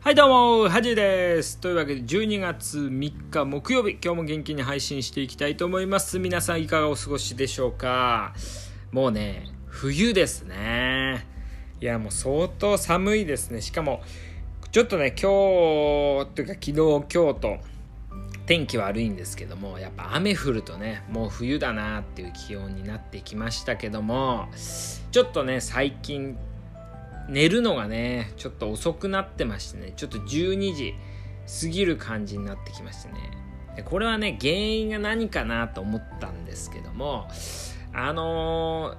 はいどうもはじです。というわけで12月3日木曜日今日も元気に配信していきたいと思います。皆さんいかがお過ごしでしょうか？もうね冬ですね。いやもう相当寒いですね。しかもちょっとね今日というか昨日今日と天気悪いんですけどもやっぱ雨降るとねもう冬だなっていう気温になってきましたけどもちょっとね最近寝るのがねちょっと遅くなってましてねちょっと12時過ぎる感じになってきましてね。でこれはね原因が何かなと思ったんですけどもあの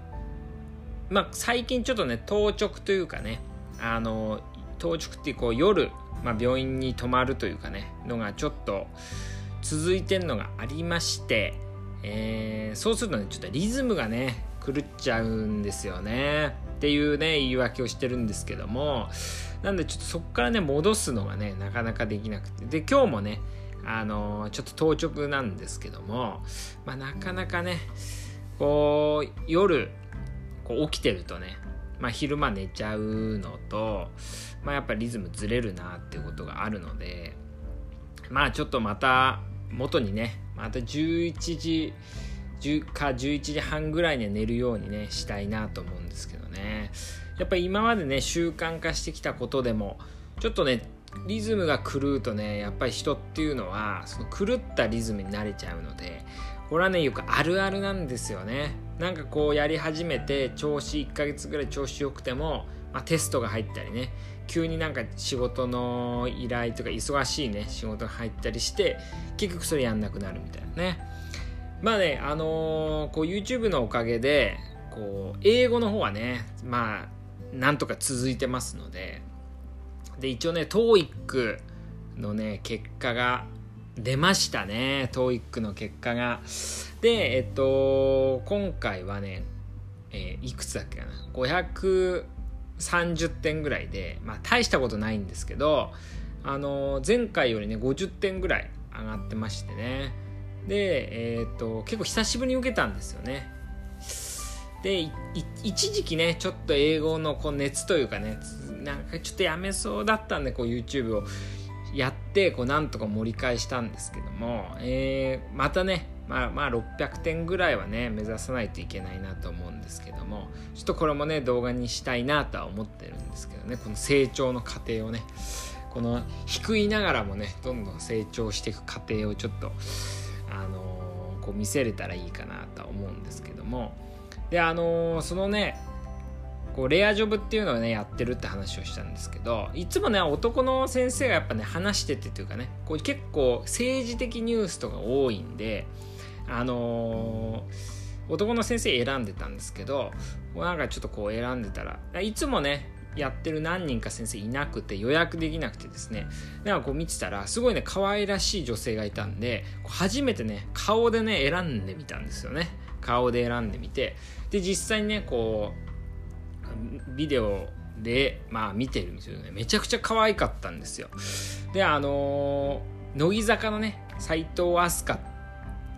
ー、まあ最近ちょっとね当直というかねあのー、当直ってこう夜、まあ、病院に泊まるというかねのがちょっと続いてるのがありまして、えー、そうするとねちょっとリズムがね狂っちゃうんですよね。っていうね言い訳をしてるんですけどもなんでちょっとそこからね戻すのがねなかなかできなくて。で今日もねあのちょっと当直なんですけども、まあ、なかなかねこう夜こう起きてるとね、まあ、昼間寝ちゃうのと、まあ、やっぱリズムずれるなっていうことがあるのでまあちょっとまた元にねまた11時10か11時半ぐらいには寝るようにねしたいなと思うんですけどね。やっぱり今までね習慣化してきたことでもちょっとねリズムが狂うとねやっぱり人っていうのはその狂ったリズムに慣れちゃうのでこれはねよくあるあるなんですよね。なんかこうやり始めて調子1ヶ月ぐらい調子よくても、まあ、テストが入ったりね急になんか仕事の依頼とか忙しいね仕事が入ったりして結局それやんなくなるみたいなねまあね、あのー、こう YouTube のおかげで、こう、英語の方はね、まあ、なんとか続いてますので、で、一応ね、TOEIC のね、結果が出ましたね。TOEIC の結果が。で、えっと、今回はね、えー、いくつだっけかな。30点ぐらいで、まあ、大したことないんですけど、あの、前回よりね、50点ぐらい上がってましてね。で、えー、っと結構久しぶりに受けたんですよねで一時期ねちょっと英語のこう熱というかねなんかちょっとやめそうだったんでこう YouTube をやってこうなんとか盛り返したんですけども、えー、またねまあ、まあ600点ぐらいはね目指さないといけないなと思うんですけどもちょっとこれもね動画にしたいなとは思ってるんですけどねこの成長の過程をねこの低いながらもねどんどん成長していく過程をちょっとあのこう見せれたらいいかなとは思うんですけどもであのそのねこうレアジョブっていうのをねやってるって話をしたんですけどいつもね男の先生がやっぱね話しててというかねこう結構政治的ニュースとか多いんであのー、男の先生選んでたんですけどなんかちょっとこう選んでたらいつもねやってる何人か先生いなくて予約できなくてですねなんかこう見てたらすごいね可愛らしい女性がいたんで初めてね顔でね選んでみたんですよね。顔で選んでみて。で実際にねこうビデオでまあ見てるんですよね。めちゃくちゃ可愛かったんですよ。であのー、乃木坂のね斎藤飛鳥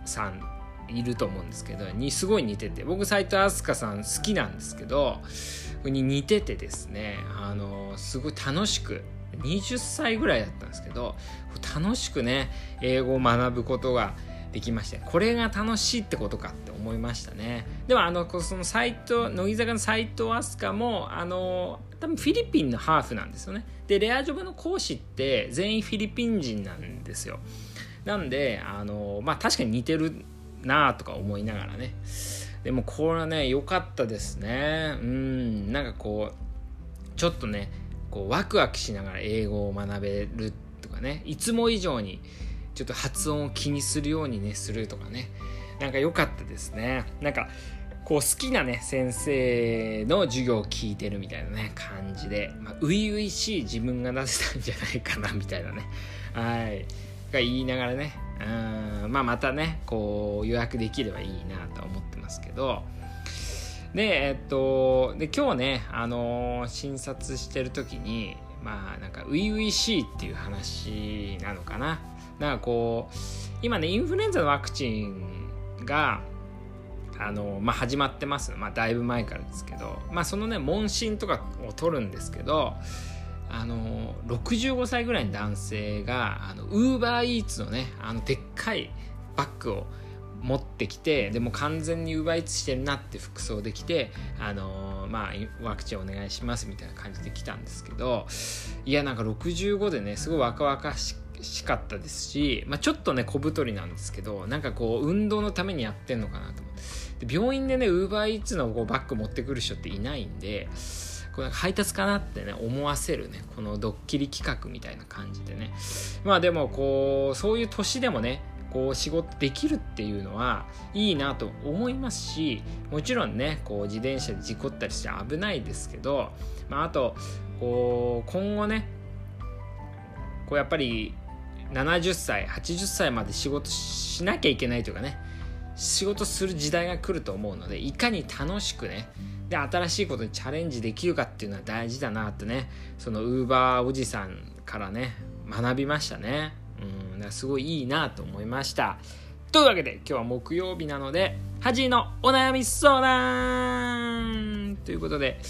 さんいると思うんですけどにすごい似てて僕斎藤飛鳥さん好きなんですけどに似ててですねあのすごい楽しく20歳ぐらいだったんですけど楽しくね英語を学ぶことができましてこれが楽しいってことかって思いましたね。でもあのその斎藤乃木坂の斎藤飛鳥もあの多分フィリピンのハーフなんですよね。でレアジョブの講師って全員フィリピン人なんですよ。なんであのまあ確かに似てるなあとか思いながらね。でもこれはね良かったですね。うん。なんかこうちょっとねこうワクワクしながら英語を学べるとかね。いつも以上にちょっと発音を気にするようにねするとかね。なんか良かったですね。なんかこう好きなね先生の授業を聞いてるみたいなね感じで。まあ、初々しい自分が出せたんじゃないかなみたいなね。はい。が言いながらね。うんまあまたねこう予約できればいいなと思ってますけど。でえっとで今日ねあのー、診察してる時にまあなんか初々しいっていう話なのかな。なんかこう今ねインフルエンザのワクチンがあの、まあ、始まってます。まあ、だいぶ前からですけど、まあ、そのね問診とかを取るんですけどあの65歳ぐらいの男性がウーバーイーツのねあのでっかいバッグを持ってきてでも完全に奪いつしてるなって服装できてあのー、まあワクチンお願いしますみたいな感じで来たんですけどいやなんか65でねすごい若々ししかったですし、まあ、ちょっとね小太りなんですけどなんかこう運動のためにやってんのかなと思って。で病院でねウーバーイーツのこうバッグ持ってくる人っていないんでこれ配達かなってね思わせるねこのドッキリ企画みたいな感じでね。まあでもこうそういう年でもねこう仕事できるっていうのはいいなと思いますしもちろんねこう自転車で事故ったりして危ないですけど、まあ、あとこう今後ねこうやっぱり70歳80歳まで仕事しなきゃいけないというかね仕事する時代が来ると思うのでいかに楽しくねで新しいことにチャレンジできるかっていうのは大事だなってねそのウーバーおじさんからね学びましたね。すごいいいなと思いました。というわけで今日は木曜日なので、ハジのお悩み相談ということで、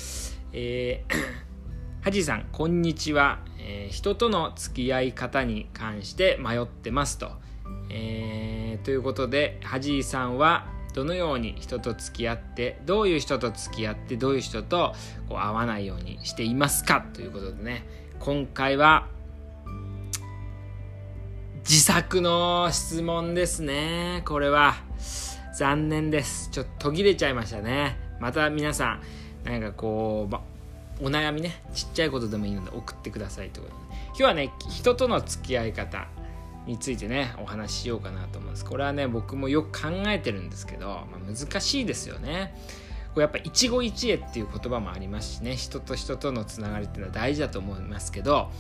えー、ハジさん、こんにちは、えー、人との付き合い方に関して迷ってますと。えー、ということで、ハジさんはどのように人と付き合ってどういう人と付き合ってどういう人とこう会わないようにしていますか？ということでね今回は自作の質問ですね。これは。残念です。ちょっと途切れちゃいましたね。また皆さん、なんかこう、ま、お悩みね、ちっちゃいことでもいいので送ってくださいということで、今日はね、人との付き合い方についてね、お話ししようかなと思うんです。これはね、僕もよく考えてるんですけど、まあ、難しいですよね。こうやっぱ一期一会っていう言葉もありますしね。人と人とのつながりっていうのは大事だと思いますけど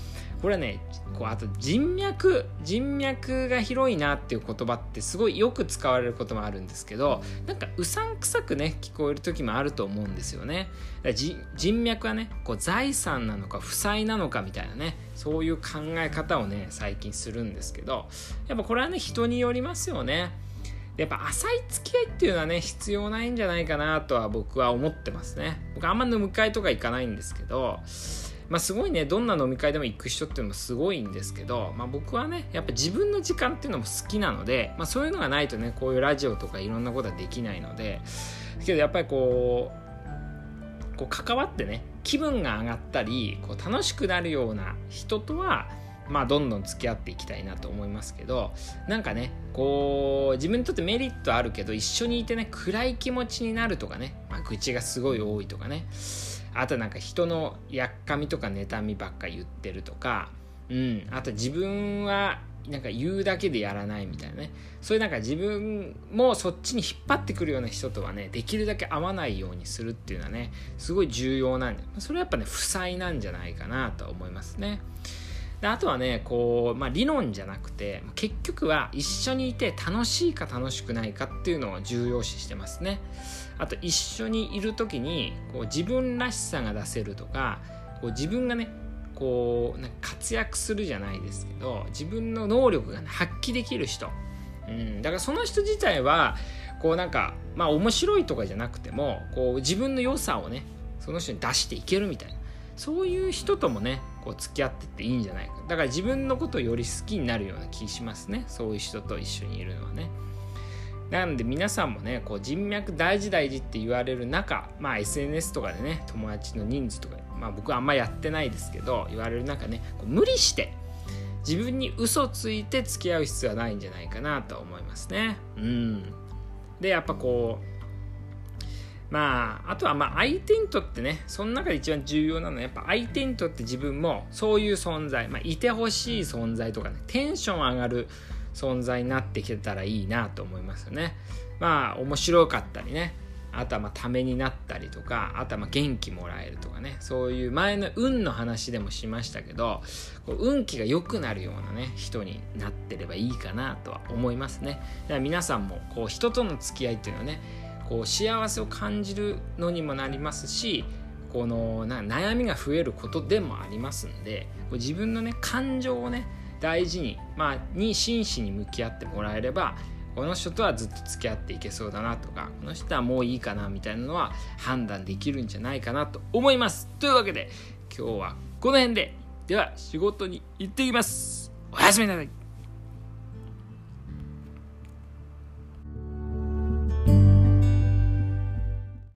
これはねこうあと人脈人脈が広いなっていう言葉ってすごいよく使われることもあるんですけどなんかうさんくさくね聞こえる時もあると思うんですよね。人脈はねこう財産なのか負債なのかみたいなねそういう考え方をね最近するんですけどやっぱこれはね人によりますよね。やっぱ浅い付き合いっていうのはね必要ないんじゃないかなとは僕は思ってますね。僕あんま飲み会とか行かないんですけどまあ、すごいねどんな飲み会でも行く人っていうのもすごいんですけど、まあ、僕はねやっぱ自分の時間っていうのも好きなので、まあ、そういうのがないとねこういうラジオとかいろんなことはできないのでけどやっぱりこうこう関わってね気分が上がったりこう楽しくなるような人とはまあどんどん付き合っていきたいなと思いますけどなんかねこう自分にとってメリットあるけど一緒にいてね暗い気持ちになるとかね、まあ、愚痴がすごい多いとかねあとなんか人のやっかみとか妬みばっか言ってるとか、うん、あと自分はなんか言うだけでやらないみたいなね。そういうなんか自分もそっちに引っ張ってくるような人とはねできるだけ会わないようにするっていうのはねすごい重要なんでそれはやっぱね負債なんじゃないかなと思いますね。であとはねこう、まあ、理論じゃなくて結局は一緒にいて楽しいか楽しくないかっていうのを重要視してますね。あと一緒にいる時にこう自分らしさが出せるとかこう自分がねこうなんか活躍するじゃないですけど自分の能力が、ね、発揮できる人、うん、だからその人自体はこうなんかまあ面白いとかじゃなくてもこう自分の良さをねその人に出していけるみたいな。そういう人ともねこう付き合ってっていいんじゃないか。だから自分のことをより好きになるような気しますね。そういう人と一緒にいるのはね。なんで皆さんもねこう人脈大事大事って言われる中まあ SNS とかでね友達の人数とかまあ僕はあんまやってないですけど言われる中ねこう無理して自分に嘘ついて付き合う必要はないんじゃないかなと思いますね。うん。でやっぱこうまあ、あとはまあ相手にとってね、その中で一番重要なのは、やっぱ相手にとって自分もそういう存在、まあ、いてほしい存在とかね、テンション上がる存在になってきてたらいいなと思いますよね。まあ、面白かったりね、あとはまあためになったりとか、あとはまあ元気もらえるとかね、そういう前の運の話でもしましたけど、こう運気が良くなるようなね、人になってればいいかなとは思いますね。だから皆さんもこう人との付き合いっていうのはね、こう幸せを感じるのにもなりますしこのな悩みが増えることでもありますんでこう自分のね感情をね大事に、まあ、に真摯に向き合ってもらえればこの人とはずっと付き合っていけそうだなとかこの人はもういいかなみたいなのは判断できるんじゃないかなと思います。というわけで今日はこの辺で。では仕事に行ってきます。おやすみなさい。